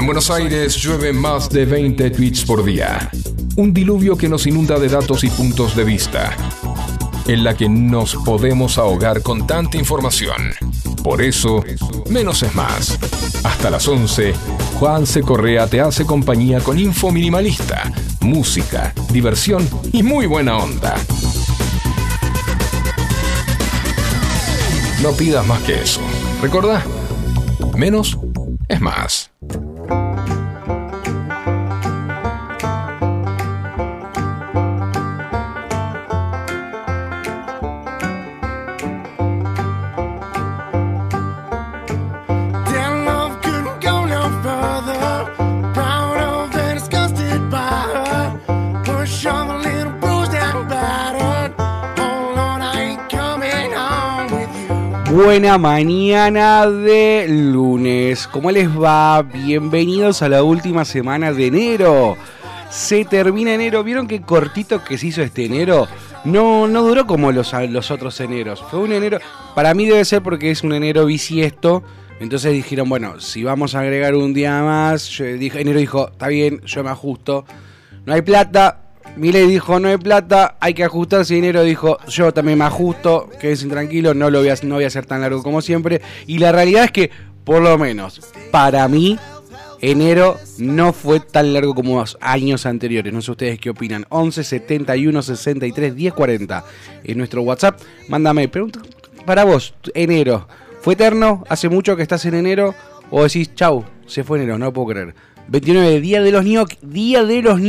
En Buenos Aires llueve más de 20 tweets por día. Un diluvio que nos inunda de datos y puntos de vista, en la que nos podemos ahogar con tanta información. Por eso, menos es más. Hasta las 11, Juan C. Correa te hace compañía con info minimalista, música, diversión y muy buena onda. No pidas más que eso. ¿Recordá? Menos es más. Buena mañana de lunes. ¿Cómo les va? Bienvenidos a la última semana de enero. Se termina enero. ¿Vieron qué cortito que se hizo este enero? No, no duró como los, los otros eneros. Fue un enero. Para mí debe ser porque es un enero bisiesto. Entonces dijeron, bueno, si vamos a agregar un día más. enero dijo, está bien, yo me ajusto. No hay plata, Milei dijo no hay plata, hay que ajustarse. Dinero dijo yo también me ajusto, quédense tranquilo, no lo voy a, no voy a hacer tan largo como siempre. Y la realidad es que, por lo menos, para mí, enero no fue tan largo como los años anteriores. No sé ustedes qué opinan. 11 71 63 10 40 en nuestro WhatsApp. Mándame pregunta para vos, enero. ¿Fue eterno? ¿Hace mucho que estás en enero? ¿O decís, chau, se fue enero, no puedo creer? 29, Día de los Ñoquis. Día de los.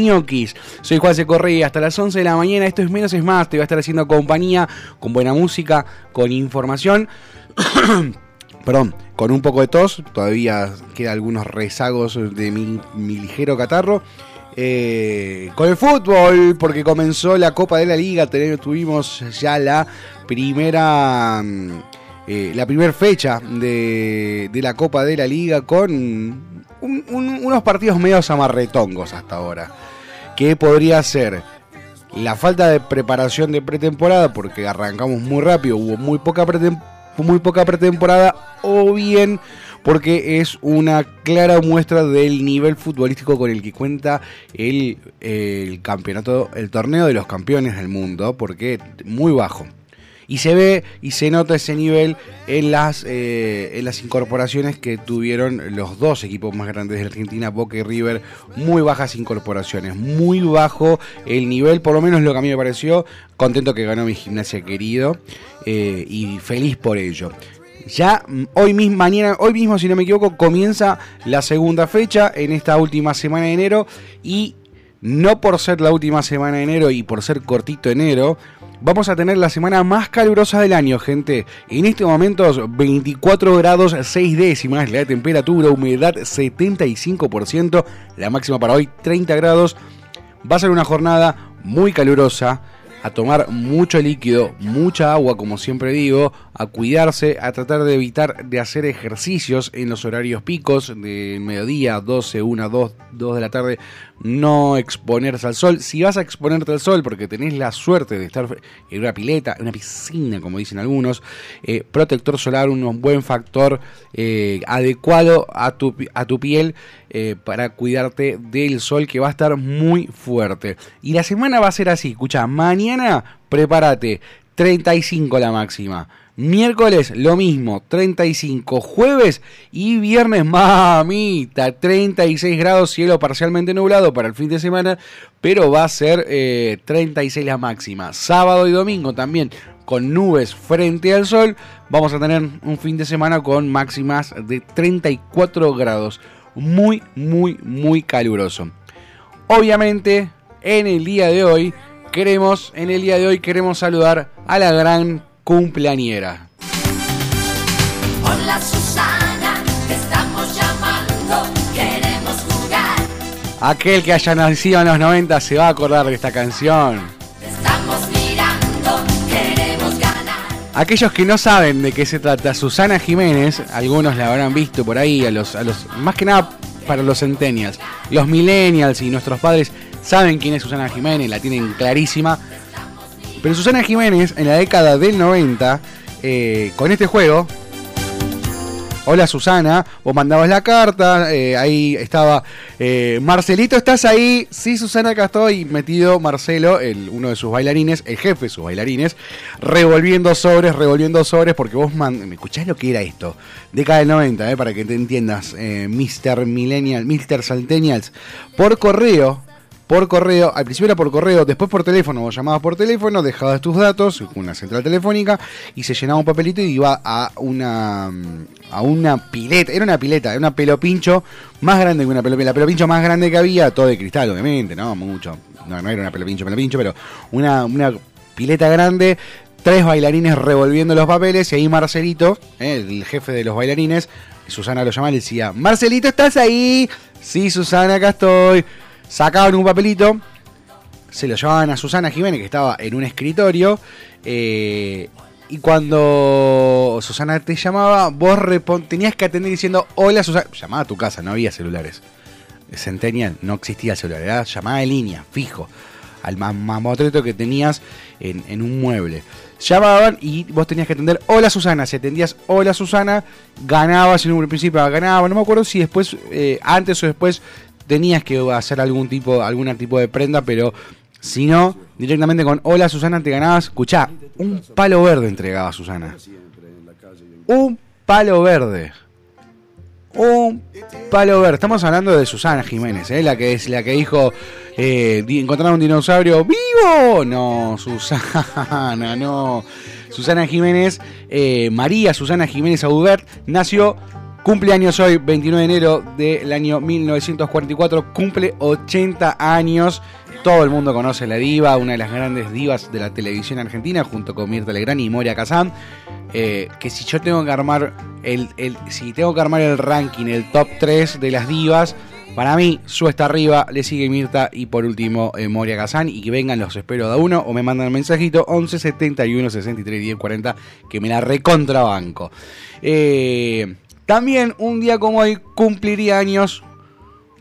Soy Juan. Correa. Hasta las 11 de la mañana. Esto es menos es más. Te voy a estar haciendo compañía con buena música, con información. Perdón, con un poco de tos. Todavía queda algunos rezagos de mi, ligero catarro. Eh, con el fútbol, porque comenzó la Copa de la Liga. Tuvimos ya la primera. Mm, eh, la primera fecha de, de la Copa de la Liga con unos partidos medio amarretongos hasta ahora. Que podría ser la falta de preparación de pretemporada, porque arrancamos muy rápido, hubo muy poca, muy poca pretemporada, o bien porque es una clara muestra del nivel futbolístico con el que cuenta el, el campeonato, el torneo de los campeones del mundo, porque muy bajo. Y se ve y se nota ese nivel en las, eh, en las incorporaciones que tuvieron los dos equipos más grandes de Argentina, Boca y River. Muy bajas incorporaciones, muy bajo el nivel, por lo menos lo que a mí me pareció. Contento que ganó mi gimnasia querido eh, y feliz por ello. Ya mm, hoy mismo, mañana, hoy mismo, si no me equivoco, comienza la segunda fecha en esta última semana de enero y no por ser la última semana de enero y por ser cortito enero, vamos a tener la semana más calurosa del año, gente. En este momento 24 grados 6 décimas, la temperatura, humedad 75%, la máxima para hoy 30 grados. Va a ser una jornada muy calurosa a tomar mucho líquido, mucha agua, como siempre digo, a cuidarse, a tratar de evitar de hacer ejercicios en los horarios picos de mediodía, 12, 1, 2, 2 de la tarde, no exponerse al sol. Si vas a exponerte al sol porque tenés la suerte de estar en una pileta, en una piscina, como dicen algunos, eh, protector solar, un buen factor eh, adecuado a tu, a tu piel eh, para cuidarte del sol que va a estar muy fuerte. Y la semana va a ser así, escucha, mañana prepárate, 35 la máxima. Miércoles lo mismo, 35. Jueves y viernes, mamita, 36 grados, cielo parcialmente nublado para el fin de semana, pero va a ser 36 eh, la máxima. Sábado y domingo también con nubes frente al sol, vamos a tener un fin de semana con máximas de 34 grados. Muy, muy, muy caluroso. Obviamente, en el día de hoy queremos, en el día de hoy queremos saludar a la gran cumpleañera. Hola Susana, te estamos llamando, queremos jugar. Aquel que haya nacido en los 90 se va a acordar de esta canción. estamos mirando, queremos ganar. Aquellos que no saben de qué se trata, Susana Jiménez, algunos la habrán visto por ahí, a los, a los, más que nada para los centennials. Los millennials y nuestros padres saben quién es Susana Jiménez, la tienen clarísima. Pero Susana Jiménez, en la década del 90, eh, con este juego, hola Susana, vos mandabas la carta, eh, ahí estaba, eh, Marcelito, ¿estás ahí? Sí, Susana, acá estoy, metido Marcelo, el, uno de sus bailarines, el jefe de sus bailarines, revolviendo sobres, revolviendo sobres, porque vos ¿me escuchás lo que era esto? Década del 90, para que te entiendas, Mr. Millennial, Mr. Saltenials, por correo, por correo, al principio era por correo, después por teléfono, vos llamabas por teléfono, dejabas tus datos, una central telefónica, y se llenaba un papelito y iba a una a una pileta, era una pileta, era una pelopincho más grande que una pelopincho, la pelopincho más grande que había, todo de cristal, obviamente, no mucho, no, era una pelopincho, pelopincho, pero una, una pileta grande, tres bailarines revolviendo los papeles, y ahí Marcelito, eh, el jefe de los bailarines, Susana lo llamaba y le decía, Marcelito, ¿estás ahí? Sí, Susana, acá estoy sacaban un papelito, se lo llevaban a Susana Jiménez, que estaba en un escritorio, eh, y cuando Susana te llamaba, vos tenías que atender diciendo, hola Susana, llamaba a tu casa, no había celulares. Centennial, no existía el celular, era llamada de línea, fijo, al mamotreto que tenías en, un mueble. Llamaban y vos tenías que atender, hola Susana, si atendías, hola Susana, ganabas en un principio, ganaba, no me acuerdo si después, eh, antes o después tenías que hacer algún tipo, algún tipo de prenda, pero si no, directamente con Hola Susana te ganabas, escuchá, un palo verde entregaba Susana. Un palo verde. Un palo verde. Estamos hablando de Susana Jiménez, ¿eh? la que es la que dijo eh, encontraron un dinosaurio vivo. No, Susana, no. Susana Jiménez, eh, María Susana Jiménez Aubert nació Cumpleaños hoy, 29 de enero del año 1944, cumple 80 años. Todo el mundo conoce la diva, una de las grandes divas de la televisión argentina, junto con Mirta Legrand y Moria Kazan. Eh, que si yo tengo que armar el, si tengo que armar el ranking, el top 3 de las divas, para mí, Su está arriba, le sigue Mirta y por último eh, Moria Kazan. Y que vengan, los espero de uno o me mandan un mensajito 11 71 63 10 40 que me la recontrabanco. Eh, también un día como hoy cumpliría años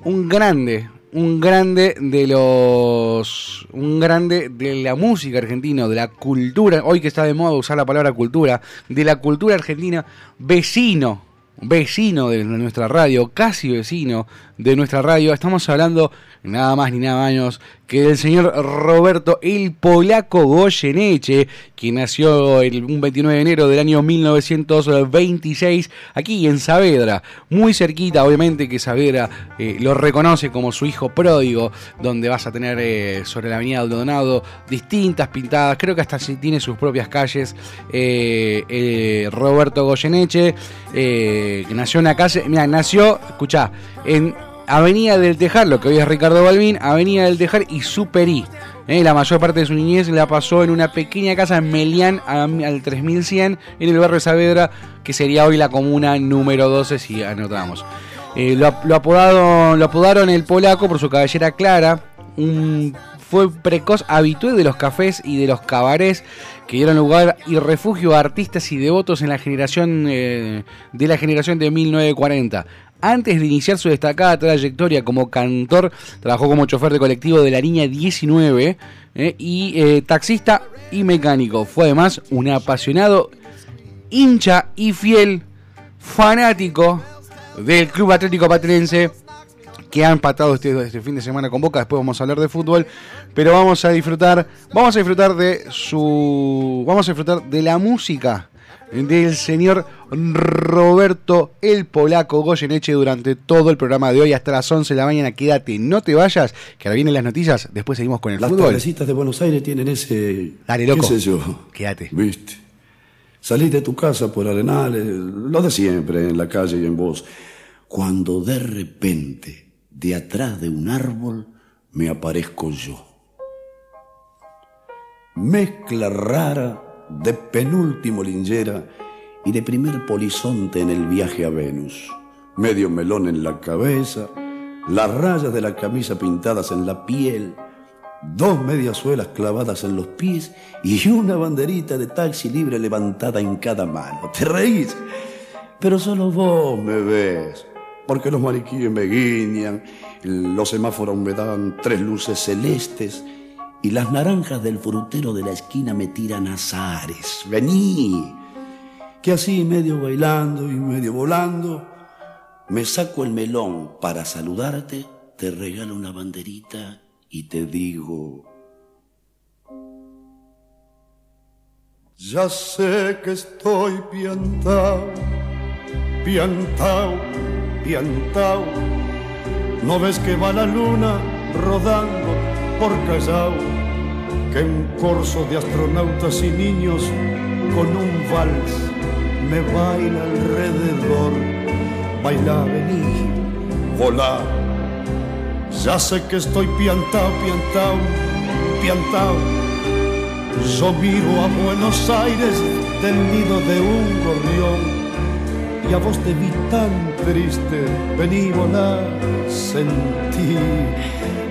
un grande, un grande de los. un grande de la música argentina, de la cultura, hoy que está de moda usar la palabra cultura, de la cultura argentina, vecino, vecino de nuestra radio, casi vecino de nuestra radio. Estamos hablando nada más ni nada menos que del señor Roberto el Polaco Goyeneche, que nació el, un 29 de enero del año 1926 aquí en Saavedra, muy cerquita, obviamente que Saavedra eh, lo reconoce como su hijo pródigo, donde vas a tener eh, sobre la avenida Aldonado distintas pintadas, creo que hasta tiene sus propias calles, eh, Roberto Goyeneche, que nació en la calle, mira, nació, escucha, en Avenida del Tejar, lo que hoy es Ricardo Balbín, Avenida del Tejar y Superí. Eh, la mayor parte de su niñez la pasó en una pequeña casa en Melián al 3100 en el barrio Saavedra, que sería hoy la comuna número 12 si anotamos. Eh, lo, apodaron el polaco por su cabellera clara, fue precoz habitué de los cafés y de los cabarets que dieron lugar y refugio a artistas y devotos en la generación eh, de la generación de 1940. Antes de iniciar su destacada trayectoria como cantor, trabajó como chofer de colectivo de la línea 19 eh, y eh, taxista y mecánico. Fue además un apasionado hincha y fiel fanático del Club Atlético Patrense que ha empatado este, este, fin de semana con Boca. Después vamos a hablar de fútbol, pero vamos a disfrutar, vamos a disfrutar de su, vamos a disfrutar de la música del señor Roberto el Polaco Goyeneche durante todo el programa de hoy hasta las 11 de la mañana. Quédate, no te vayas, que ahora vienen las noticias, después seguimos con el fútbol. Las de Buenos Aires tienen ese... Dale, loco. ¿Qué sé yo? Quédate. Viste. Salís de tu casa por Arenales, lo de siempre, en la calle y en vos. Cuando de repente, de atrás de un árbol, me aparezco yo. Mezcla rara de penúltimo lingera y de primer polizonte en el viaje a Venus. Medio melón en la cabeza, las rayas de la camisa pintadas en la piel, dos mediasuelas clavadas en los pies y una banderita de taxi libre levantada en cada mano. ¿Te reís? Pero solo vos me ves, porque los mariquíes me guiñan, los semáforos me dan tres luces celestes y las naranjas del frutero de la esquina me tiran azares. Vení. que así medio bailando y medio volando, me saco el melón para saludarte, te regalo una banderita y te digo... Ya sé que estoy piantao, piantao, piantao. ¿No ves que va la luna rodando por Callao? Que en corso de astronautas y niños con un vals me baila alrededor. Baila, vení, volá. Ya sé que estoy piantao, piantao, piantao. Yo miro a Buenos Aires del nido de un gorrión y a vos te vi tan triste, vení volá, sentí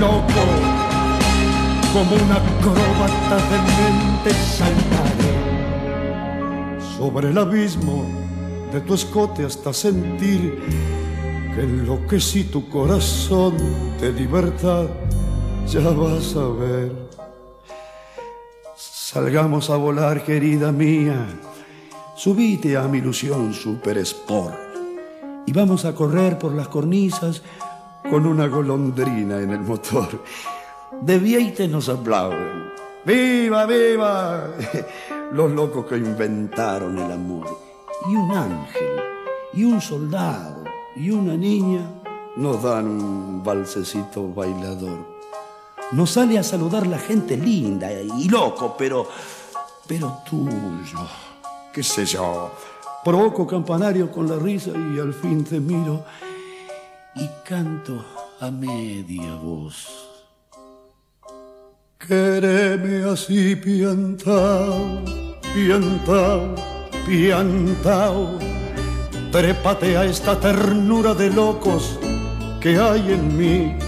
loco, como una acróbata de mente saltaré sobre el abismo de tu escote hasta sentir que enloquecí tu corazón de libertad. Ya vas a ver. Salgamos a volar, querida mía. Subite a mi ilusión Super Sport y vamos a correr por las cornisas con una golondrina en el motor. De Vieite nos aplauden. ¡Viva, viva! Los locos que inventaron el amor. Y un ángel, y un soldado, y una niña nos dan un balsecito bailador. Nos sale a saludar la gente linda y loco, pero, pero tuyo, qué sé yo. Provoco campanario con la risa y al fin te miro y canto a media voz. Quéreme así piantao, piantao, piantao. Trépate a esta ternura de locos que hay en mí.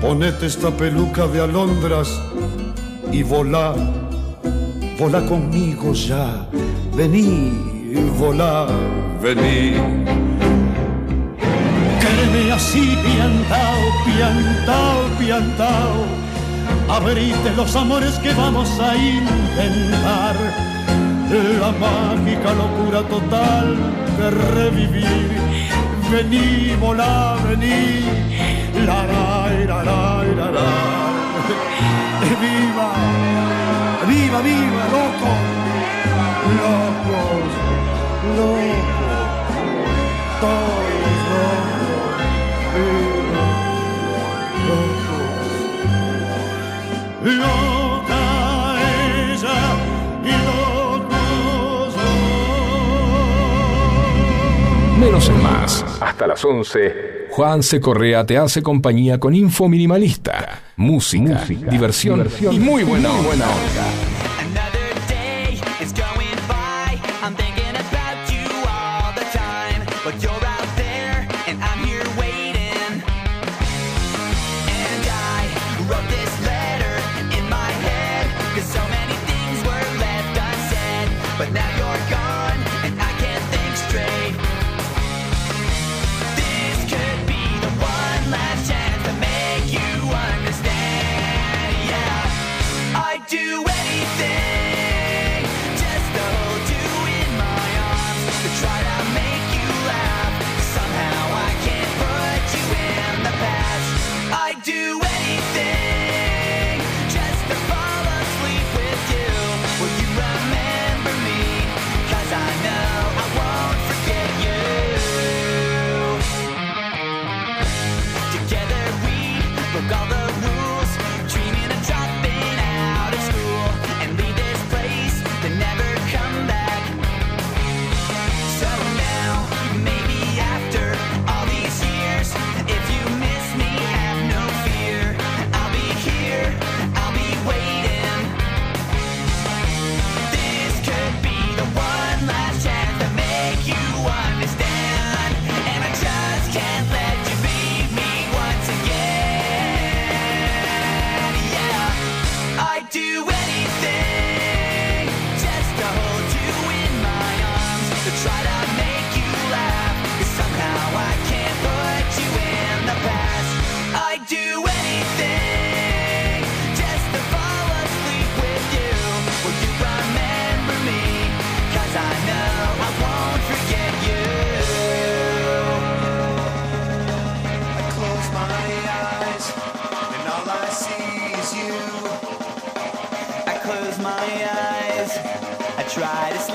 Ponete esta peluca de alondras y volá, volá conmigo ya. Vení, volá, vení. Así piantao, piantao, piantao abrite los amores que vamos a intentar. La mágica locura total de revivir. Vení, volá, vení. La, la, la, la, la, la. Viva, viva, viva, loco. Locos, locos, todos Loca ella y locos Menos es más. Hasta las 11. Juan C. Correa te hace compañía con Info Minimalista. Música, diversión, y muy buena onda. ride.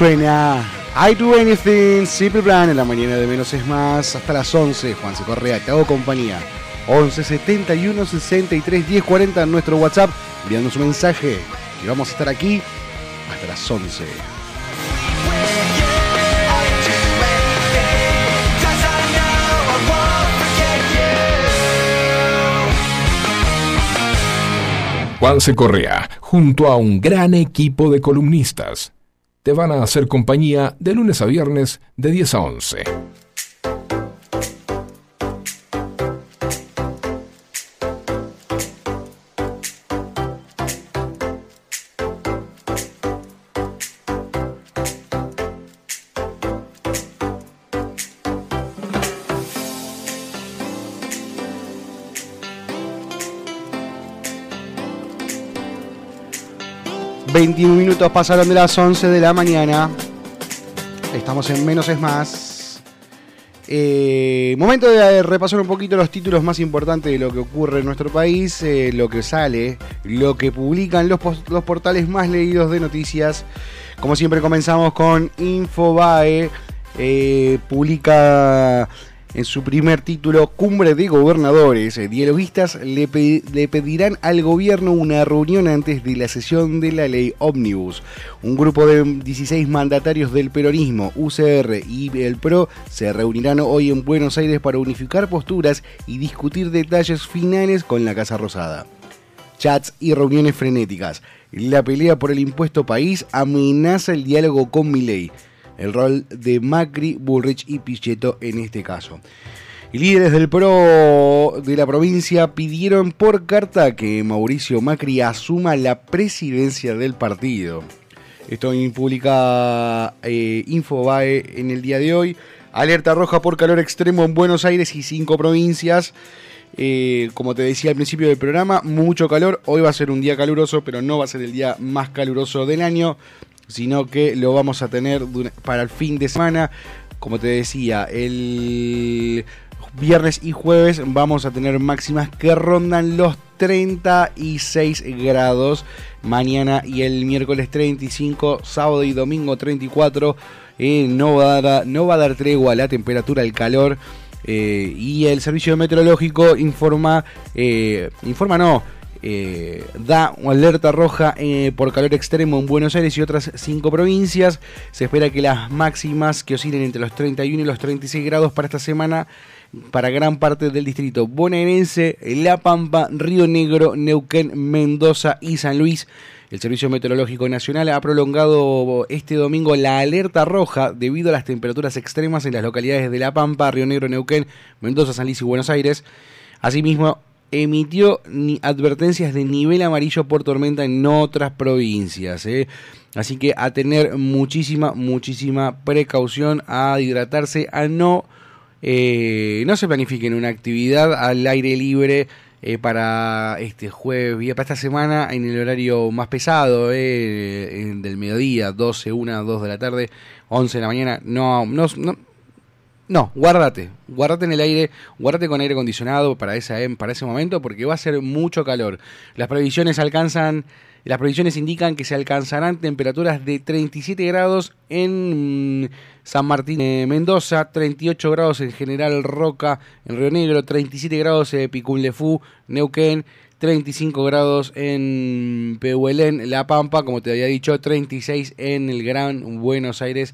Suena I Do Anything, Simple Plan en la mañana de menos es más, hasta las 11. Juan C. Correa, te hago compañía. 11 71 63 10 40 en nuestro WhatsApp, enviando su mensaje. Y vamos a estar aquí hasta las 11. Juan C. Correa, junto a un gran equipo de columnistas, te van a hacer compañía de lunes a viernes de 10 a 11. 21 minutos pasaron de las 11 de la mañana. Estamos en Menos es Más. Eh, momento de repasar un poquito los títulos más importantes de lo que ocurre en nuestro país, eh, lo que sale, lo que publican los, los portales más leídos de noticias. Como siempre comenzamos con Infobae. Eh, publica en su primer título Cumbre de Gobernadores. Eh, Dialoguistas le, le pedirán al gobierno una reunión antes de la sesión de la ley Omnibus. Un grupo de 16 mandatarios del peronismo, UCR y el PRO se reunirán hoy en Buenos Aires para unificar posturas y discutir detalles finales con la Casa Rosada chats y reuniones frenéticas. La pelea por el impuesto país amenaza el diálogo con Milei. El rol de Macri, Bullrich y Pichetto en este caso. Y líderes del PRO de la provincia pidieron por carta que Mauricio Macri asuma la presidencia del partido. Esto publica eh, Infobae en el día de hoy. Alerta roja por calor extremo en Buenos Aires y cinco provincias. Eh, como te decía al principio del programa, mucho calor. Hoy va a ser un día caluroso, pero no va a ser el día más caluroso del año, sino que lo vamos a tener para el fin de semana. Como te decía, el viernes y jueves vamos a tener máximas que rondan los 36 grados. Mañana y el miércoles 35, sábado y domingo 34. Eh, no, va a dar, no va a dar tregua la temperatura, el calor. Eh, y el servicio meteorológico informa, eh, informa no, eh, da alerta roja eh, por calor extremo en Buenos Aires y otras cinco provincias. Se espera que las máximas que oscilen entre los 31 y los 36 grados para esta semana para gran parte del distrito bonaerense, La Pampa, Río Negro, Neuquén, Mendoza y San Luis. El Servicio Meteorológico Nacional ha prolongado este domingo la alerta roja debido a las temperaturas extremas en las localidades de La Pampa, Río Negro, Neuquén, Mendoza, San Luis y Buenos Aires. Asimismo, emitió advertencias de nivel amarillo por tormenta en otras provincias. ¿eh? Así que a tener muchísima, muchísima precaución, a hidratarse, a no, eh, no se planifiquen una actividad al aire libre. eh, para este jueves, para esta semana en el horario más pesado, eh, del mediodía, 12, 1, 2 de la tarde, 11 de la mañana, no, no, no, no, guárdate, guárdate en el aire, guárdate con aire acondicionado para, esa, em- para ese momento porque va a ser mucho calor. Las previsiones alcanzan, las previsiones indican que se alcanzarán temperaturas de 37 grados en mm, San Martín de Mendoza, 38 grados en General Roca, en Río Negro, 37 grados en Picunlefú, Neuquén, 35 grados en Pehuelén, La Pampa, como te había dicho, 36 en el Gran Buenos Aires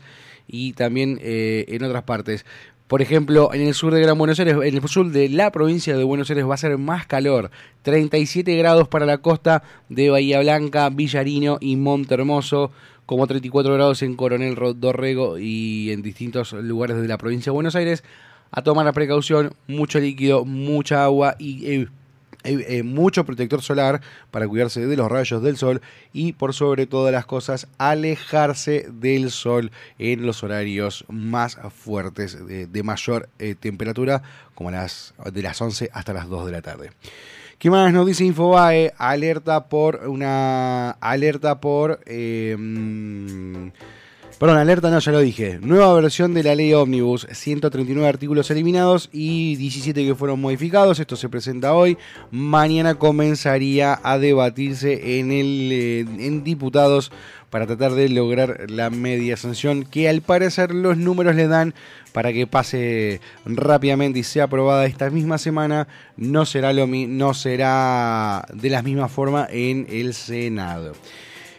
y también eh, en otras partes. Por ejemplo, en el sur de Gran Buenos Aires, en el sur de la provincia de Buenos Aires va a ser más calor. 37 grados para la costa de Bahía Blanca, Villarino y Montermoso, como 34 grados en Coronel Ro- Dorrego y en distintos lugares de la provincia de Buenos Aires. a tomar la precaución, mucho líquido, mucha agua y eh, eh, mucho protector solar para cuidarse de los rayos del sol y por sobre todas las cosas alejarse del sol en los horarios más fuertes de, de mayor eh, temperatura como las de las 11 hasta las 2 de la tarde. ¿Qué más nos dice Infobae? Alerta por una alerta por eh, mm, Perdón, alerta no, ya lo dije. Nueva versión de la ley Omnibus, 139 artículos eliminados y 17 que fueron modificados. Esto se presenta hoy. Mañana comenzaría a debatirse en, el, eh, en diputados para tratar de lograr la media sanción que al parecer los números le dan para que pase rápidamente y sea aprobada esta misma semana. No será, lo, no será de la misma forma en el Senado.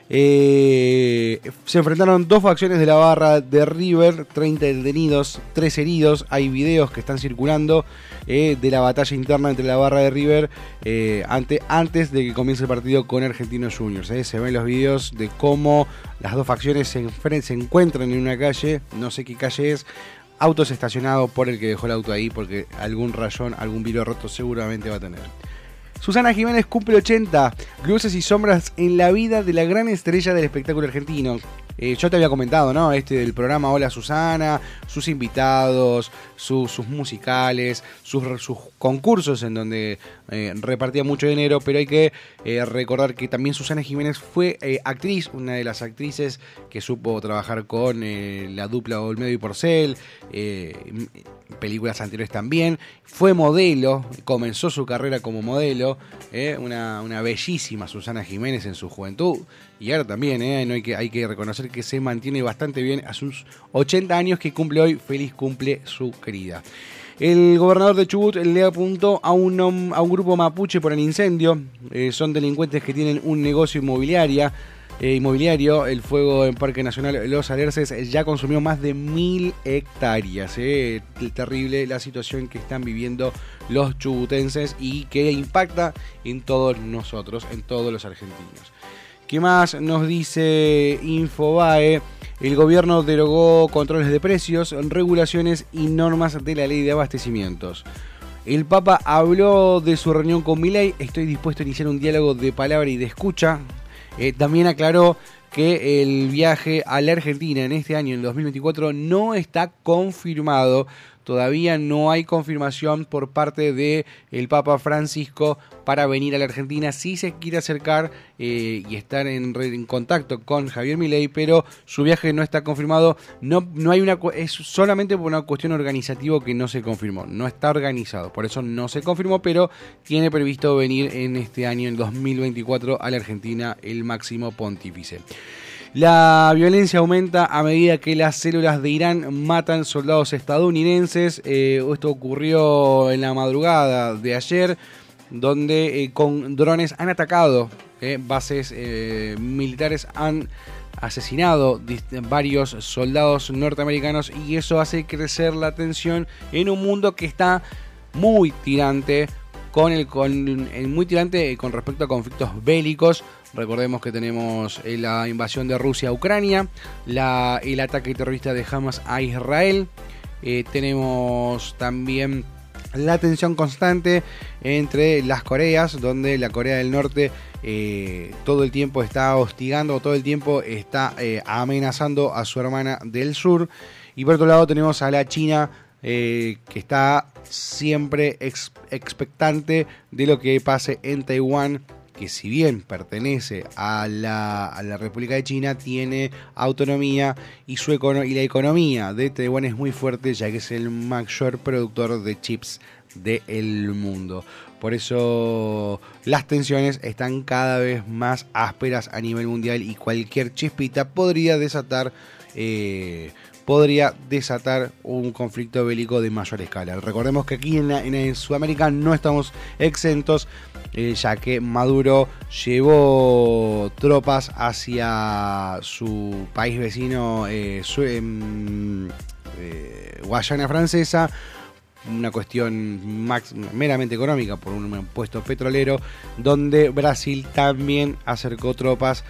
Eh, se enfrentaron dos facciones de la barra de River, 30 detenidos, 3 heridos. Hay videos que están circulando eh, de la batalla interna entre la barra de River eh, ante, antes de que comience el partido con Argentinos Juniors. Se ven los videos de cómo las dos facciones se, se encuentran en una calle, no sé qué calle es. Autos estacionados por el que dejó el auto ahí, porque algún rayón, algún vidrio roto seguramente va a tener. Susana Jiménez cumple 80, luces y sombras en la vida de la gran estrella del espectáculo argentino. Eh, yo te había comentado, ¿no? Este del programa Hola Susana, sus invitados, su- sus musicales, sus, sus concursos en donde eh, repartía mucho dinero, pero hay que eh, recordar que también Susana Jiménez fue eh, actriz, una de las actrices que supo trabajar con eh, la dupla Olmedo y Porcel, películas anteriores también, fue modelo, comenzó su carrera como modelo, una, una bellísima Susana Jiménez en su juventud, y ahora también, no hay, que, hay que reconocer que se mantiene bastante bien a sus 80 años que cumple hoy, feliz cumple su querida. El gobernador de Chubut le apuntó a un, a un grupo mapuche por el incendio. Eh, son delincuentes que tienen un negocio inmobiliaria, eh, inmobiliario. El fuego en Parque Nacional Los Alerces ya consumió más de mil hectáreas. eh. Terrible la situación que están viviendo los chubutenses y que impacta en todos nosotros, en todos los argentinos. ¿Qué más nos dice Infobae? El gobierno derogó controles de precios, regulaciones y normas de la ley de abastecimientos. El Papa habló de su reunión con Milei. Estoy dispuesto a iniciar un diálogo de palabra y de escucha. Eh, también aclaró que el viaje a la Argentina en este año, en el 2024, no está confirmado. Todavía no hay confirmación por parte de el Papa Francisco para venir a la Argentina. Sí se quiere acercar eh, y estar en, contacto con Javier Milei, pero su viaje no está confirmado. No, no hay una es solamente por una cuestión organizativa que no se confirmó. No está organizado, por eso no se confirmó, pero tiene previsto venir en este año, en 2024, a la Argentina el máximo pontífice. La violencia aumenta a medida que las células de Irán matan soldados estadounidenses. Eh, esto ocurrió en la madrugada de ayer, donde eh, con drones han atacado eh, bases militares, han asesinado varios soldados norteamericanos y eso hace crecer la tensión en un mundo que está muy tirante con el con el muy tirante con respecto a conflictos bélicos. Recordemos que tenemos eh, la invasión de Rusia a Ucrania, el ataque terrorista de Hamas a Israel. eh, tenemos también la tensión constante entre las Coreas, donde la Corea del Norte eh, todo el tiempo está hostigando, todo el tiempo está amenazando a su hermana del sur. Y por otro lado tenemos a la China que está siempre ex- expectante de lo que pase en Taiwán, que si bien pertenece a la, a la República de China, tiene autonomía y, su econo- y la economía de Taiwán es muy fuerte, ya que es el mayor productor de chips del mundo. Por eso las tensiones están cada vez más ásperas a nivel mundial y cualquier chispita podría desatar eh, podría desatar un conflicto bélico de mayor escala. Recordemos que aquí en, Sudamérica no estamos exentos, eh, ya que Maduro llevó tropas hacia su país vecino, eh, em, eh, Guayana Francesa, una cuestión meramente económica por un puesto petrolero, donde Brasil también acercó tropas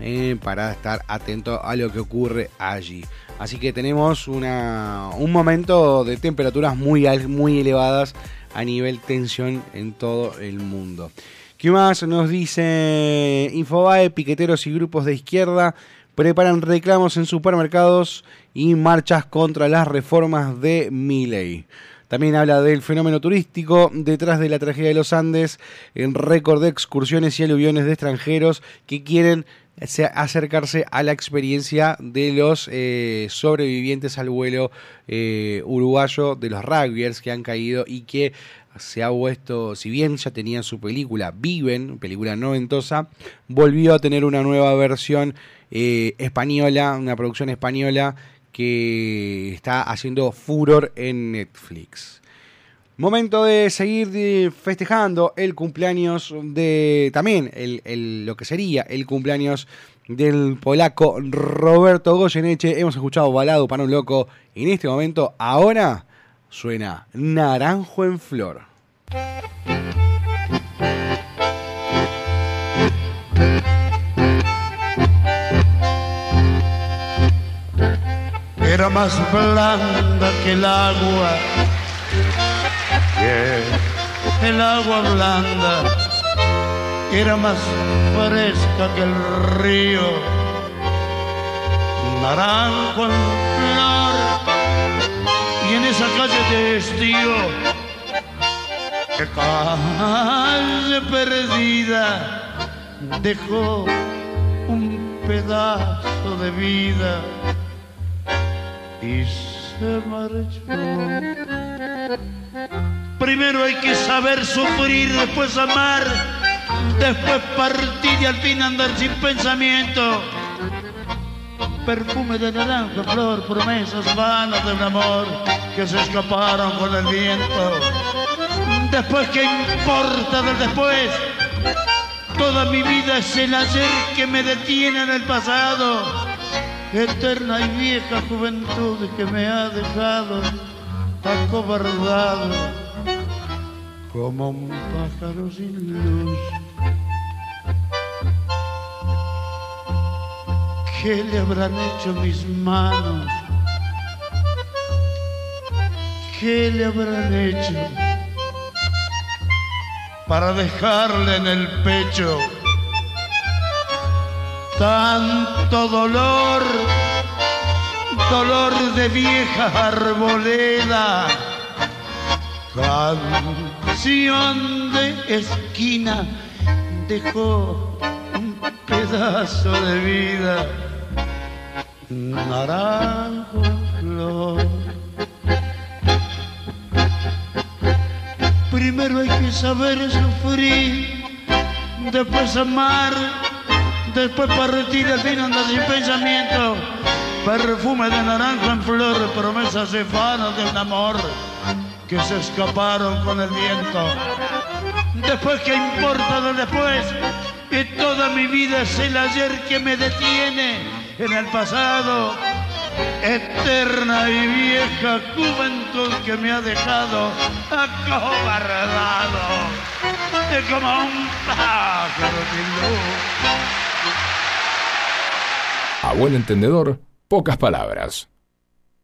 eh, para estar atento a lo que ocurre allí. Así que tenemos un momento de temperaturas muy, muy elevadas a nivel tensión en todo el mundo. ¿Qué más nos dice Infobae? Piqueteros y grupos de izquierda preparan reclamos en supermercados y marchas contra las reformas de Milei. También habla del fenómeno turístico detrás de la tragedia de los Andes, en récord de excursiones y aluviones de extranjeros que quieren se- acercarse a la experiencia de los eh, sobrevivientes al vuelo eh, uruguayo de los rugbyers que han caído y que se ha puesto, si bien ya tenían su película Viven, película noventosa, volvió a tener una nueva versión eh, española, una producción española que está haciendo furor en Netflix. Momento de seguir festejando el cumpleaños de. También el- lo que sería el cumpleaños del polaco Roberto Goyeneche. Hemos escuchado Balado para un Loco. En este momento, ahora suena Naranjo en Flor. Era más blanda que el agua, el agua blanda era más fresca que el río, naranjo en flor, y en esa calle de estío, que calle perdida dejó un pedazo de vida y se marchó. Primero hay que saber sufrir, después amar, después partir y al fin andar sin pensamiento. Perfume de naranja, flor, promesas vanas de un amor que se escaparon con el viento. Después, ¿qué importa del después? Toda mi vida es el ayer que me detiene en el pasado eterna y vieja juventud que me ha dejado acobardado como un pájaro sin luz. ¿Qué le habrán hecho mis manos? ¿Qué le habrán hecho para dejarle en el pecho tanto dolor, dolor de vieja arboleda, canción de esquina, dejó un pedazo de vida, naranjo flor. Primero hay que saber sufrir, después amar después partir al fin andar sin pensamiento, perfume de naranjo en flor, promesas de fanas de un amor que se escaparon con el viento. Después, ¿qué importa lo después? Que toda mi vida es el ayer que me detiene en el pasado. Eterna y vieja juventud que me ha dejado acobardado es como un pájaro sin luz. A buen entendedor, pocas palabras.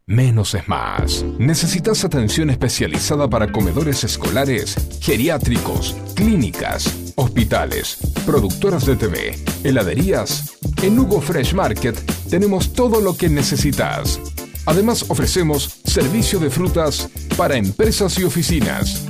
Menos es más. ¿Necesitas atención especializada para comedores escolares, geriátricos, clínicas, hospitales, productoras de TV, heladerías? En Hugo Fresh Market tenemos todo lo que necesitas. Además ofrecemos servicio de frutas para empresas y oficinas.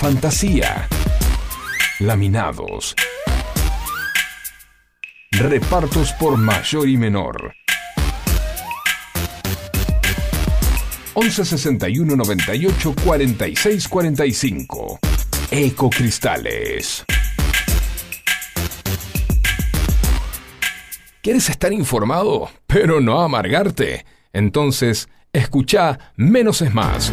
Fantasía. Laminados. Repartos por mayor y menor. 11 61 98 46 45. Ecocristales. ¿Quieres estar informado, pero no amargarte? Entonces, escucha Menos es Más.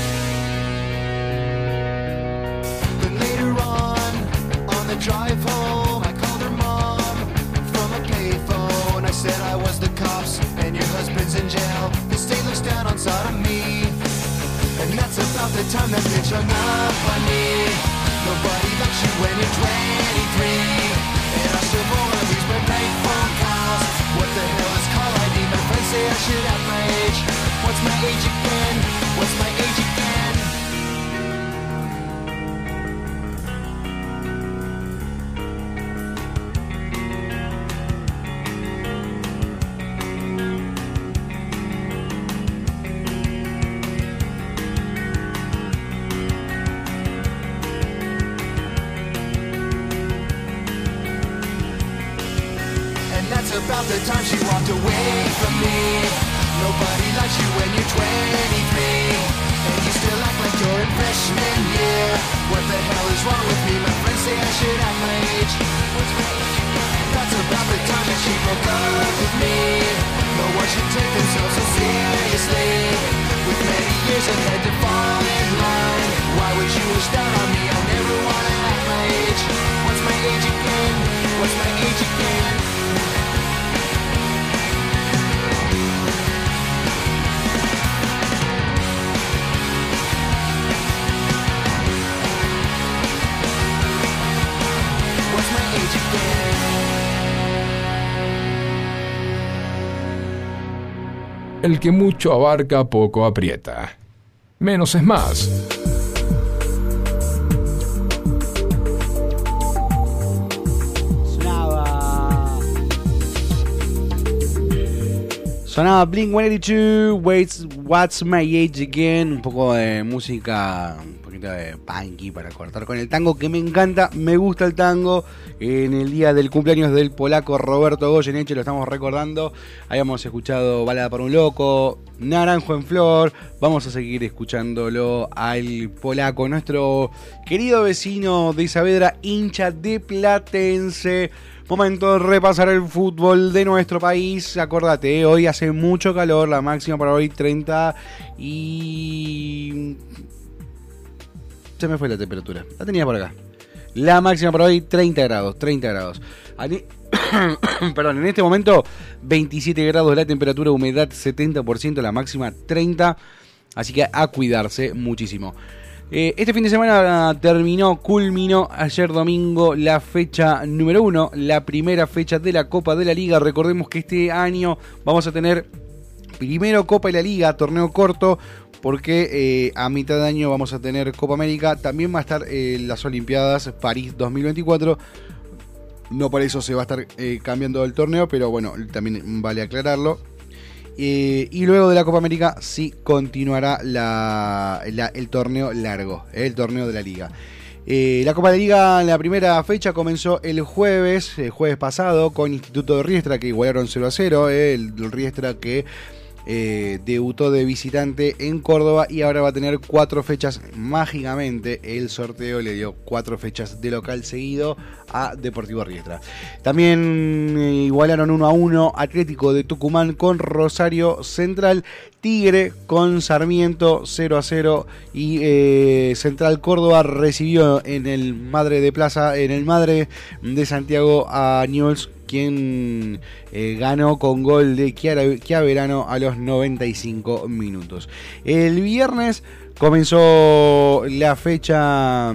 The drive home, I called her mom from a payphone. I said I was the cops and your husband's in jail. The state looks down on sodomy. And that's about the time that bitch hung up on me. Nobody likes you when you're 23. And I still of these my bank phone calls. What the hell is call ID? My friends say I should have my age. What's my age again? What's my age El que mucho abarca, poco aprieta. Menos es más. Sonaba Blink 182, Waits, What's My Age Again, un poco de música, de para cortar con el tango que me encanta, me gusta el tango. En el día del cumpleaños del polaco Roberto Goyeneche lo estamos recordando. Habíamos escuchado Balada para un Loco, Naranjo en Flor. Vamos a seguir escuchándolo al polaco, nuestro querido vecino de Saavedra, hincha de Platense. Momento de repasar el fútbol de nuestro país. Acordate, hoy hace mucho calor, la máxima para hoy 30 y... Se me fue la temperatura. La tenía por acá. La máxima para hoy 30 grados, 30 grados. Perdón, en este momento 27 grados la temperatura, humedad 70%, la máxima 30. Así que a cuidarse muchísimo. Eh, este fin de semana terminó, culminó ayer domingo la fecha número uno, la primera fecha de la Copa de la Liga. Recordemos que este año vamos a tener primero Copa de la Liga, torneo corto, porque eh, a mitad de año vamos a tener Copa América. También va a estar eh, las Olimpiadas París 2024. No por eso se va a estar eh, cambiando el torneo, pero bueno, también vale aclararlo. Y luego de la Copa América sí continuará la- el torneo largo, el torneo de la liga. La Copa de Liga, la primera fecha comenzó el jueves, el jueves pasado, con Instituto de Riestra que igualaron 0 a 0. eh, el, el Riestra que eh, debutó de visitante en Córdoba y ahora va a tener cuatro fechas mágicamente. El sorteo le dio cuatro fechas de local seguido a Deportivo Riestra. También eh, igualaron 1 a 1 Atlético de Tucumán con Rosario Central. Tigre con Sarmiento 0 a 0 y eh, Central Córdoba recibió en el Madre de Plaza, en el Madre de Santiago a Newell's quien eh, ganó con gol de Chiara- Chiaverano a los 95 minutos. El viernes comenzó la fecha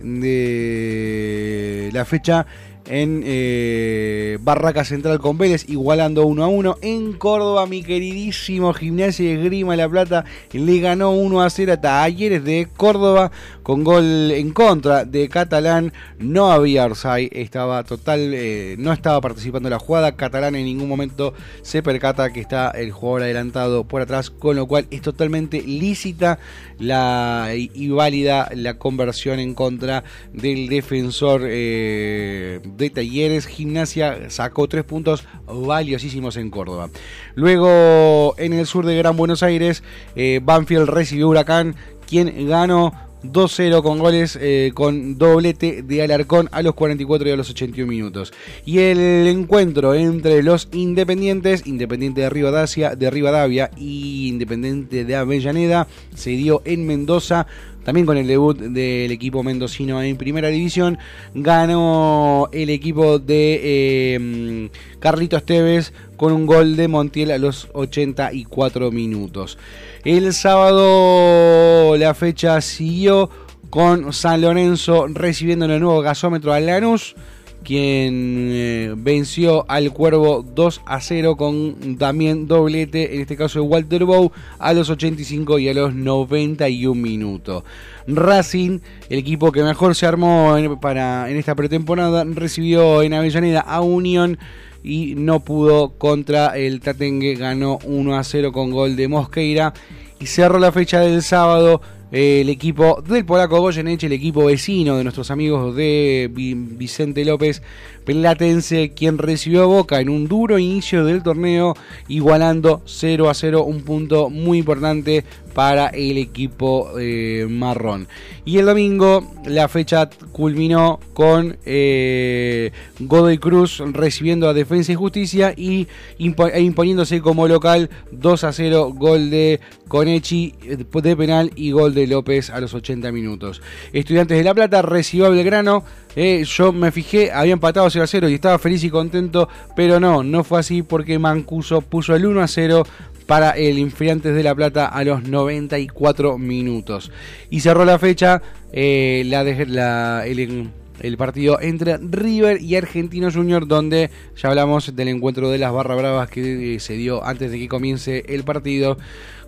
de la fecha en eh, Barraca Central con Vélez, igualando 1 a 1. En Córdoba, mi queridísimo Gimnasia de La Plata le ganó 1 a 0 a Talleres de Córdoba con gol en contra de Catalán. No había Orsay, estaba total, eh, no estaba participando en la jugada. Catalán en ningún momento se percata que está el jugador adelantado por atrás, con lo cual es totalmente lícita la, y, y válida la conversión en contra del defensor eh, de Talleres. Gimnasia sacó tres puntos valiosísimos en Córdoba. Luego, en el sur de Gran Buenos Aires, eh, Banfield recibió Huracán, quien ganó 2-0 con goles eh, con doblete de Alarcón a los 44 y a los 81 minutos. Y el encuentro entre los Independientes, Independiente de Rivadavia, de Rivadavia y Independiente de Avellaneda, se dio en Mendoza. También con el debut del equipo mendocino en primera división, ganó el equipo de eh, Carlitos Tevez con un gol de Montiel a los 84 minutos. El sábado la fecha siguió con San Lorenzo recibiendo en el nuevo gasómetro a Lanús, quien eh, venció al Cuervo 2 a 0 con también doblete, en este caso de Walter Bow, a los 85 y a los 91 minutos. Racing, el equipo que mejor se armó en, para, en esta pretemporada, recibió en Avellaneda a Unión y no pudo contra el Tatengue, ganó 1 a 0 con gol de Mosqueira y cerró la fecha del sábado el equipo del polaco Goyeneche, el equipo vecino de nuestros amigos de Vi- Vicente López Platense, quien recibió a Boca en un duro inicio del torneo, igualando 0 a 0, un punto muy importante para el equipo eh, marrón. Y el domingo la fecha culminó con eh, Godoy Cruz recibiendo a Defensa y Justicia y e imponiéndose como local 2 a 0, gol de Conechi eh, de penal y gol de López a los 80 minutos. Estudiantes de La Plata recibió a Belgrano. eh, yo me fijé, había empatado 0 a 0 y estaba feliz y contento, pero no, no fue así porque Mancuso puso el 1 a 0 para el Infantes de La Plata a los 94 minutos. Y cerró la fecha eh, la de- la- el, el partido entre River y Argentino Junior, donde ya hablamos del encuentro de las Barra Bravas que eh, se dio antes de que comience el partido.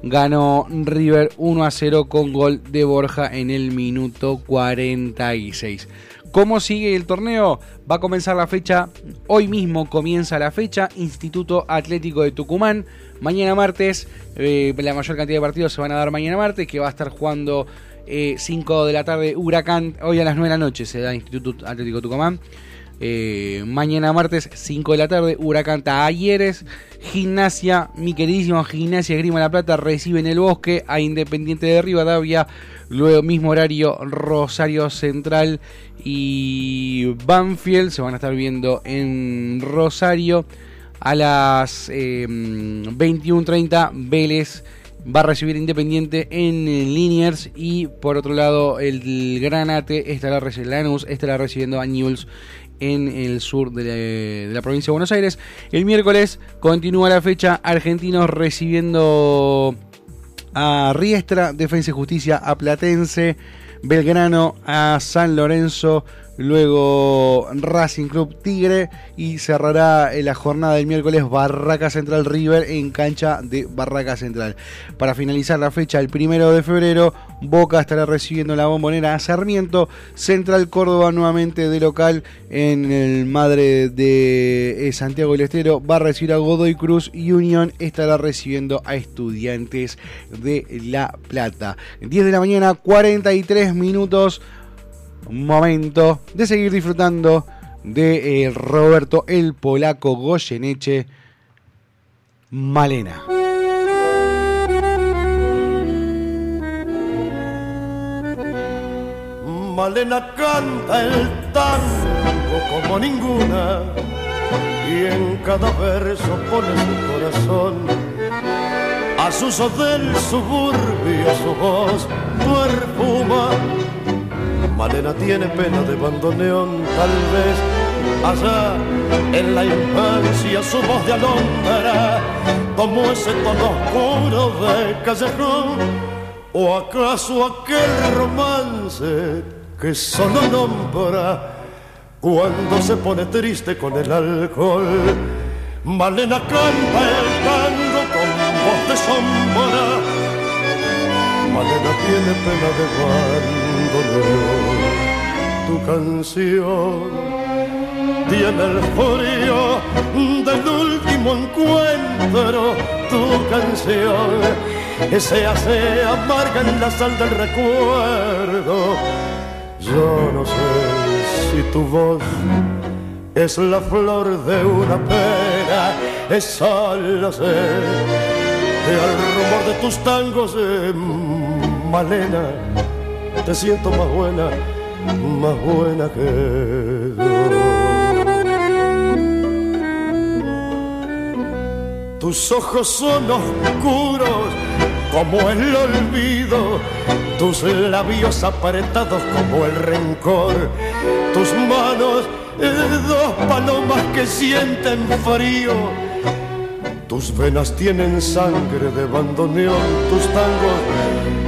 Ganó River 1 a 0 con gol de Borja en el minuto 46. ¿Cómo sigue el torneo? Va a comenzar la fecha, hoy mismo comienza la fecha, Instituto Atlético de Tucumán. Mañana martes, eh, la mayor cantidad de partidos se van a dar mañana martes, que va a estar jugando 5 de la tarde Huracán, hoy a las 9 de la noche se da Instituto Atlético Tucumán. Eh, mañana martes 5 de la tarde Huracán Talleres Gimnasia, mi queridísimo Gimnasia Grima La Plata recibe en el bosque a Independiente de Rivadavia luego mismo horario Rosario Central y Banfield se van a estar viendo en Rosario a las eh, 21.30 Vélez va a recibir Independiente en Liniers y por otro lado el Granate estará Lanús estará recibiendo a Newell's en el sur de la, de la provincia de Buenos Aires. El miércoles continúa la fecha Argentinos recibiendo a Riestra, Defensa y Justicia a Platense, Belgrano a San Lorenzo, luego Racing Club Tigre y cerrará la jornada del miércoles Barraca Central River en cancha de Barraca Central. Para finalizar la fecha, el primero de febrero, Boca estará recibiendo la bombonera a Sarmiento, Central Córdoba nuevamente de local en el Madre de eh, Santiago del Estero, va a recibir a Godoy Cruz y Unión estará recibiendo a Estudiantes de La Plata. 10 de la mañana, 43 minutos momento de seguir disfrutando de eh, Roberto el Polaco Goyeneche Malena. Malena canta el tango como ninguna y en cada verso pone su corazón. A sus del suburbio su voz perfuma. Malena tiene pena de bandoneón, tal vez allá en la infancia su voz de alondra, como ese tono oscuro de callejón, o acaso aquel romance que solo nombra cuando se pone triste con el alcohol. Malena canta el tango con voz de sombra. Malena tiene pena de bandoneón. Tu canción tiene el frío del último encuentro. Tu canción se hace amarga en la sal del recuerdo. Yo no sé si tu voz es la flor de una pera, es solo sé que al rumor de tus tangos, eh, Malena, te siento más buena, más buena que yo. Tus ojos son oscuros como el olvido, tus labios apretados como el rencor, tus manos eh, dos palomas que sienten frío. Tus venas tienen sangre de bandoneón, tus tangos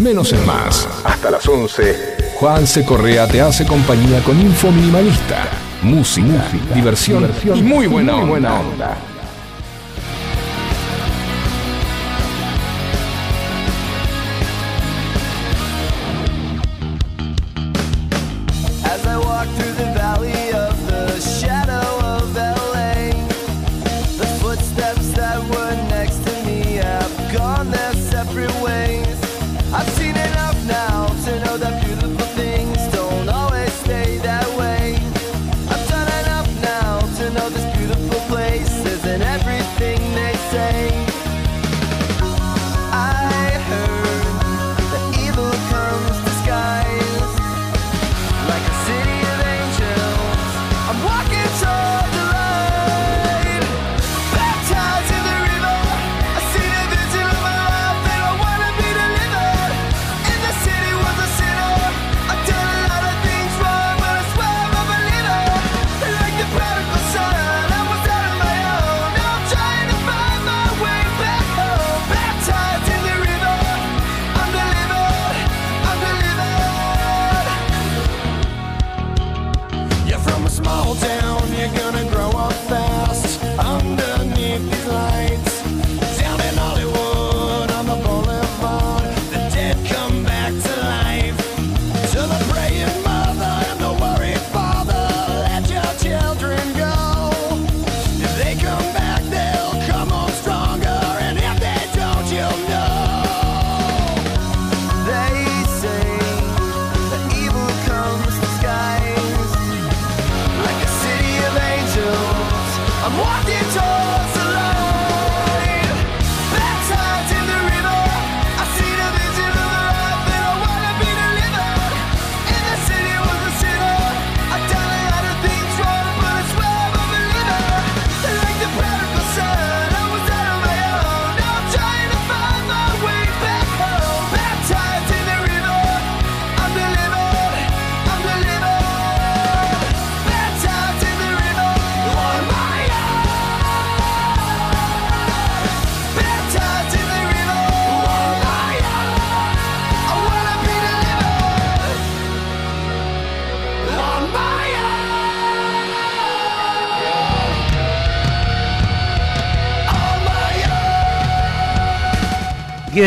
Menos es más. Hasta las 11. Juan C. Correa te hace compañía con Info Minimalista. Música, diversión, y muy buena onda. As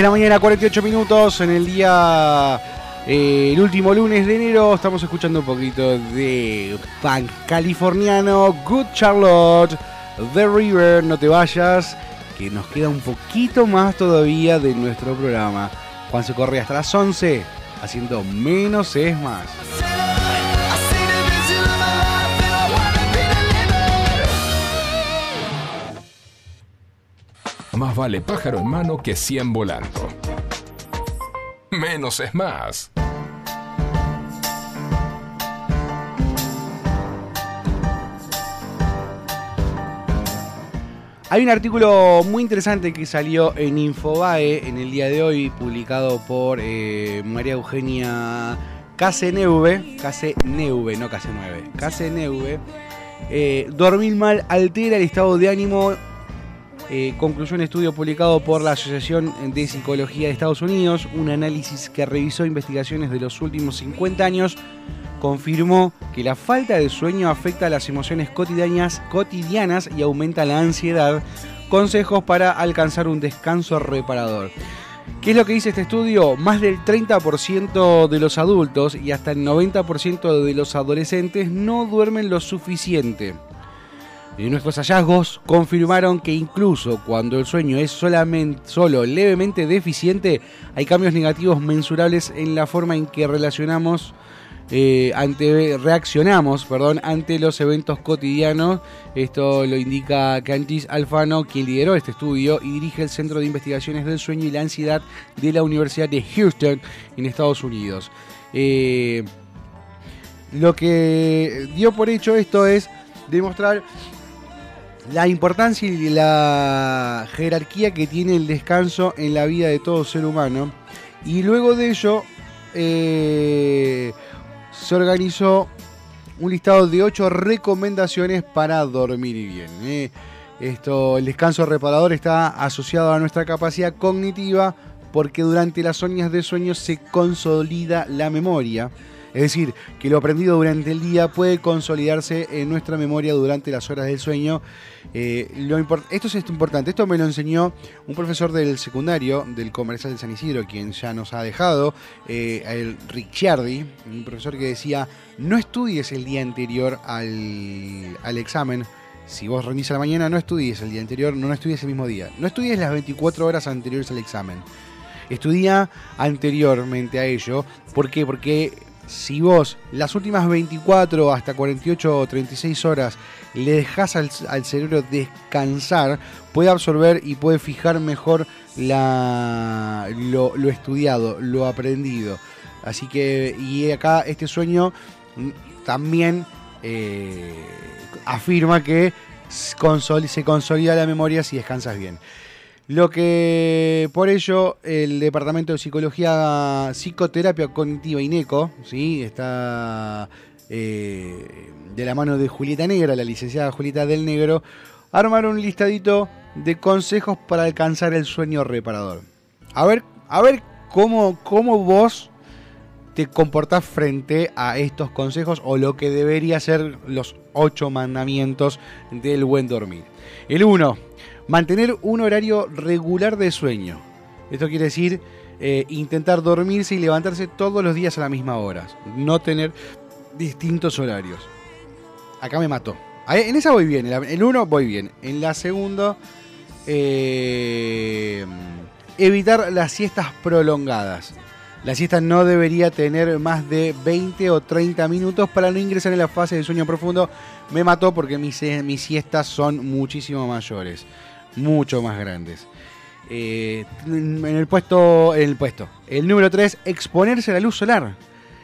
la mañana, 48 minutos en el día. eh, el último lunes de enero estamos escuchando un poquito de punk californiano, Good Charlotte, The River, no te vayas, que nos queda un poquito más todavía de nuestro programa. Juan se corre hasta las 11, haciendo menos es más. Más vale pájaro en mano que cien volando. Menos es más. Hay un artículo muy interesante que salió en Infobae en el día de hoy, publicado por eh, María Eugenia Caseneuve, Caseneuve, no Caseneuve, Caseneuve. Eh, dormir mal altera el estado de ánimo. Eh, concluyó un estudio publicado por la Asociación de Psicología de Estados Unidos, un análisis que revisó investigaciones de los últimos 50 años confirmó que la falta de sueño afecta a las emociones cotidianas, cotidianas y aumenta la ansiedad. Consejos para alcanzar un descanso reparador. ¿Qué es lo que dice este estudio? Más del 30% de los adultos y hasta el 90% de los adolescentes no duermen lo suficiente. Y nuestros hallazgos confirmaron que incluso cuando el sueño es solo levemente deficiente, hay cambios negativos mensurables en la forma en que relacionamos eh, ante, reaccionamos perdón, ante los eventos cotidianos. Esto lo indica Cantis Alfano, quien lideró este estudio y dirige el Centro de Investigaciones del Sueño y la Ansiedad de la Universidad de Houston en Estados Unidos. Eh, lo que dio por hecho esto es demostrar la importancia y la jerarquía que tiene el descanso en la vida de todo ser humano. Y luego de ello, eh, se organizó un listado de 8 recomendaciones para dormir bien. ¿eh? Esto, el descanso reparador está asociado a nuestra capacidad cognitiva porque durante las zonas de sueño se consolida la memoria. Es decir, que lo aprendido durante el día puede consolidarse en nuestra memoria durante las horas del sueño. Eh, esto es importante, esto me lo enseñó un profesor del secundario del Comercial de San Isidro, quien ya nos ha dejado, eh, el Ricciardi, un profesor que decía, no estudies el día anterior al, al examen. Si vos rendís a la mañana, no estudies el día anterior, no, no estudies el mismo día. No estudies las 24 horas anteriores al examen. Estudia anteriormente a ello. ¿Por qué? Porque si vos las últimas 24 hasta 48 o 36 horas le dejás al, cerebro descansar, puede absorber y puede fijar mejor lo, estudiado, lo aprendido. Así que, y acá este sueño también eh, afirma que se consolida la memoria si descansas bien. Lo que por ello el Departamento de Psicología, Psicoterapia Cognitiva INECO, ¿sí? está eh, de la mano de Julieta Negra, la licenciada Julieta del Negro, armaron un listadito de consejos para alcanzar el sueño reparador. A ver, a ver cómo, cómo vos te comportás frente a estos consejos o lo que debería ser los ocho mandamientos del buen dormir. El 1. Mantener un horario regular de sueño. Esto quiere decir eh, intentar dormirse y levantarse todos los días a la misma hora. No tener distintos horarios. Acá me mató. En esa voy bien. en 1 voy bien. En la segunda, eh, evitar las siestas prolongadas. La siesta no debería tener más de 20 o 30 minutos para no ingresar en la fase de sueño profundo. Me mató porque mis, mis siestas son muchísimo mayores, mucho más grandes. Eh, en el puesto, en el puesto, el número 3, exponerse a la luz solar.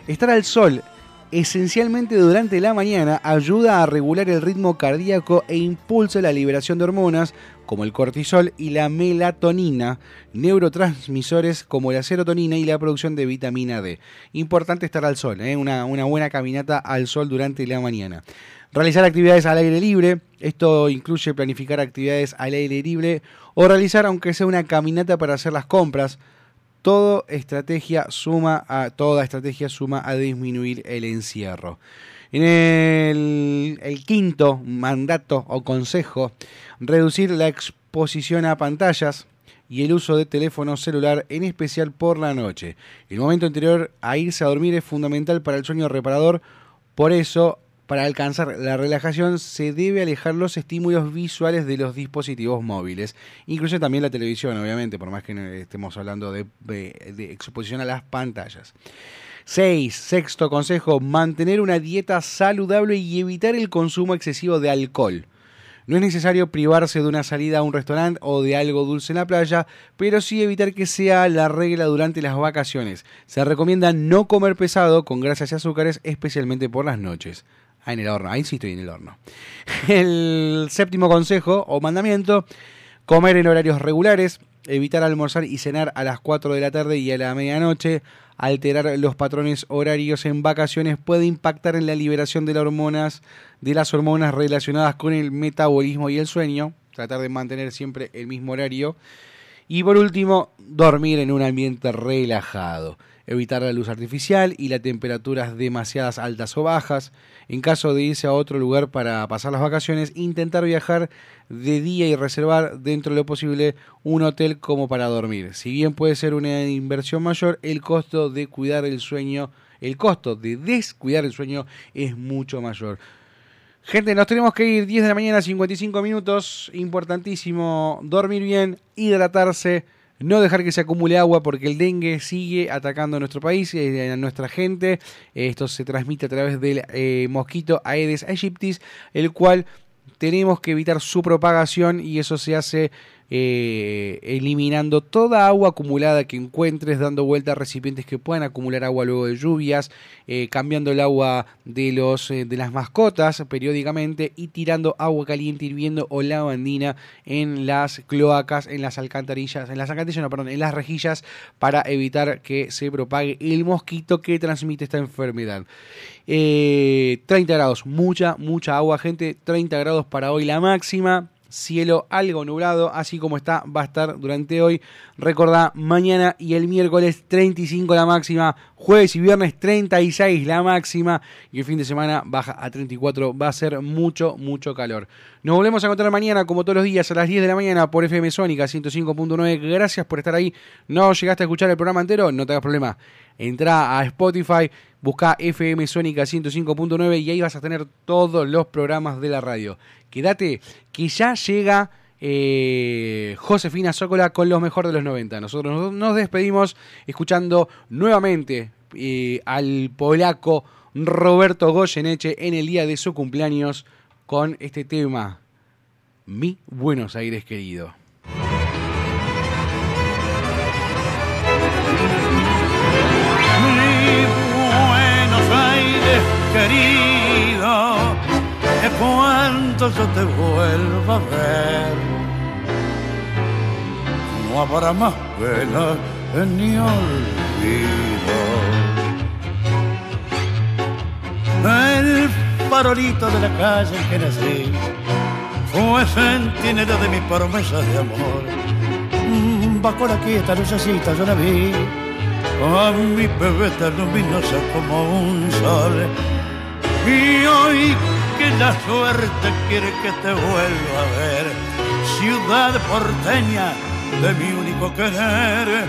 Estar al sol, esencialmente durante la mañana, ayuda a regular el ritmo cardíaco e impulsa la liberación de hormonas como el cortisol y la melatonina, neurotransmisores como la serotonina y la producción de vitamina D. Importante estar al sol, ¿eh? una, una buena caminata al sol durante la mañana. Realizar actividades al aire libre, esto incluye planificar actividades al aire libre o realizar aunque sea una caminata para hacer las compras. Todo estrategia suma a, toda estrategia suma a disminuir el encierro. En el, el quinto mandato o consejo, reducir la exposición a pantallas y el uso de teléfono celular, en especial por la noche. El momento anterior a irse a dormir es fundamental para el sueño reparador, por eso, para alcanzar la relajación se debe alejar los estímulos visuales de los dispositivos móviles, incluye también la televisión, obviamente, por más que estemos hablando de exposición a las pantallas. 6. Sexto consejo, mantener una dieta saludable y evitar el consumo excesivo de alcohol. No es necesario privarse de una salida a un restaurante o de algo dulce en la playa, pero sí evitar que sea la regla durante las vacaciones. Se recomienda no comer pesado con grasas y azúcares, especialmente por las noches. Ah, en el horno, ahí sí estoy en el horno. El séptimo consejo o mandamiento, comer en horarios regulares, evitar almorzar y cenar a las 4 de la tarde y a la medianoche, alterar los patrones horarios en vacaciones puede impactar en la liberación de las hormonas, de las hormonas relacionadas con el metabolismo y el sueño, tratar de mantener siempre el mismo horario. Y por último, dormir en un ambiente relajado. Evitar la luz artificial y las temperaturas demasiadas altas o bajas. En caso de irse a otro lugar para pasar las vacaciones, intentar viajar de día y reservar dentro de lo posible un hotel como para dormir. Si bien puede ser una inversión mayor, el costo de cuidar el sueño, el costo de descuidar el sueño es mucho mayor. Gente, nos tenemos que ir 10 de la mañana, 55 minutos. Importantísimo dormir bien, hidratarse, no dejar que se acumule agua porque el dengue sigue atacando a nuestro país, eh, a nuestra gente. Esto se transmite a través del eh, mosquito Aedes aegyptis, el cual tenemos que evitar su propagación y eso se hace eh, eliminando toda agua acumulada que encuentres, dando vuelta a recipientes que puedan acumular agua luego de lluvias, eh, cambiando el agua de, los, eh, de las mascotas periódicamente y tirando agua caliente hirviendo o lavandina en las cloacas, en las alcantarillas, en las alcantarillas, no, perdón, en las rejillas para evitar que se propague el mosquito que transmite esta enfermedad. Eh, 30 grados, mucha, mucha agua, gente. 30 grados para hoy la máxima. Cielo algo nublado, así como está, va a estar durante hoy. Recordá, mañana y el miércoles 35 la máxima, jueves y viernes 36 la máxima y el fin de semana baja a 34. Va a ser mucho, mucho calor. Nos volvemos a encontrar mañana, como todos los días, a las 10 de la mañana por FM Sónica 105.9. Gracias por estar ahí. No llegaste a escuchar el programa entero, no te hagas problema. Entra a Spotify, busca FM Sónica 105.9 y ahí vas a tener todos los programas de la radio. Quédate, que ya llega eh, Josefina Zócola con lo mejor de los 90. Nosotros nos- despedimos escuchando nuevamente eh, al polaco Roberto Goyeneche en el día de su cumpleaños con este tema, Mi Buenos Aires querido. Mi Buenos Aires querido, cuando yo te vuelva a ver. No habrá más pena ni olvido. El farolito de la calle en que nací fue centinela de mis promesas de amor. Bajo la quieta lucecita yo la vi a mi bebé tan luminosa como un sol. Y hoy que la suerte quiere que te vuelva a ver, ciudad porteña de mi único querer,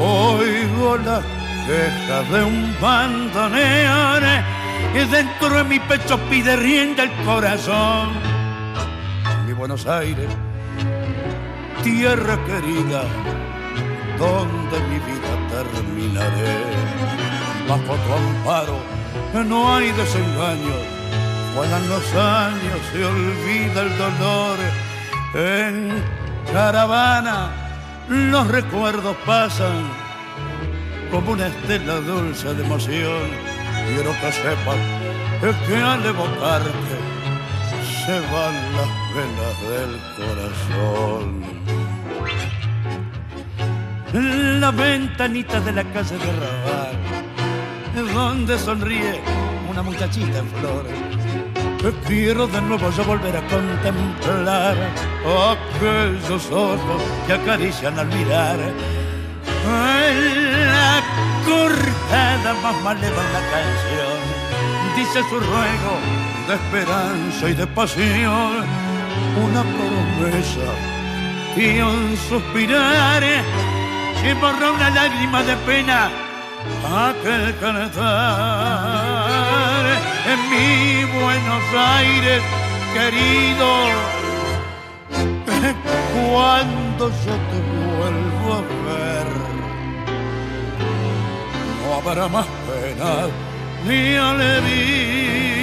oigo la queja de un bandoneón y dentro de mi pecho pide rienda el corazón. Mi Buenos Aires, tierra querida, donde mi vida terminaré. Bajo tu amparo no hay desengaño, vuelan los años, se olvida el dolor. En caravana los recuerdos pasan como una estela dulce de emoción. Quiero que sepas que al evocarte se van las venas del corazón. La ventanita de la casa de Raval, donde sonríe una muchachita en flor. Quiero de nuevo yo volver a contemplar aquellos ojos que acarician al mirar. La cortada más maleva en la canción dice su ruego de esperanza y de pasión. Una promesa y un suspirar que borra una lágrima de pena aquel cantar en mi Buenos Aires querido. Cuando yo te vuelvo a ver no habrá más pena ni alegría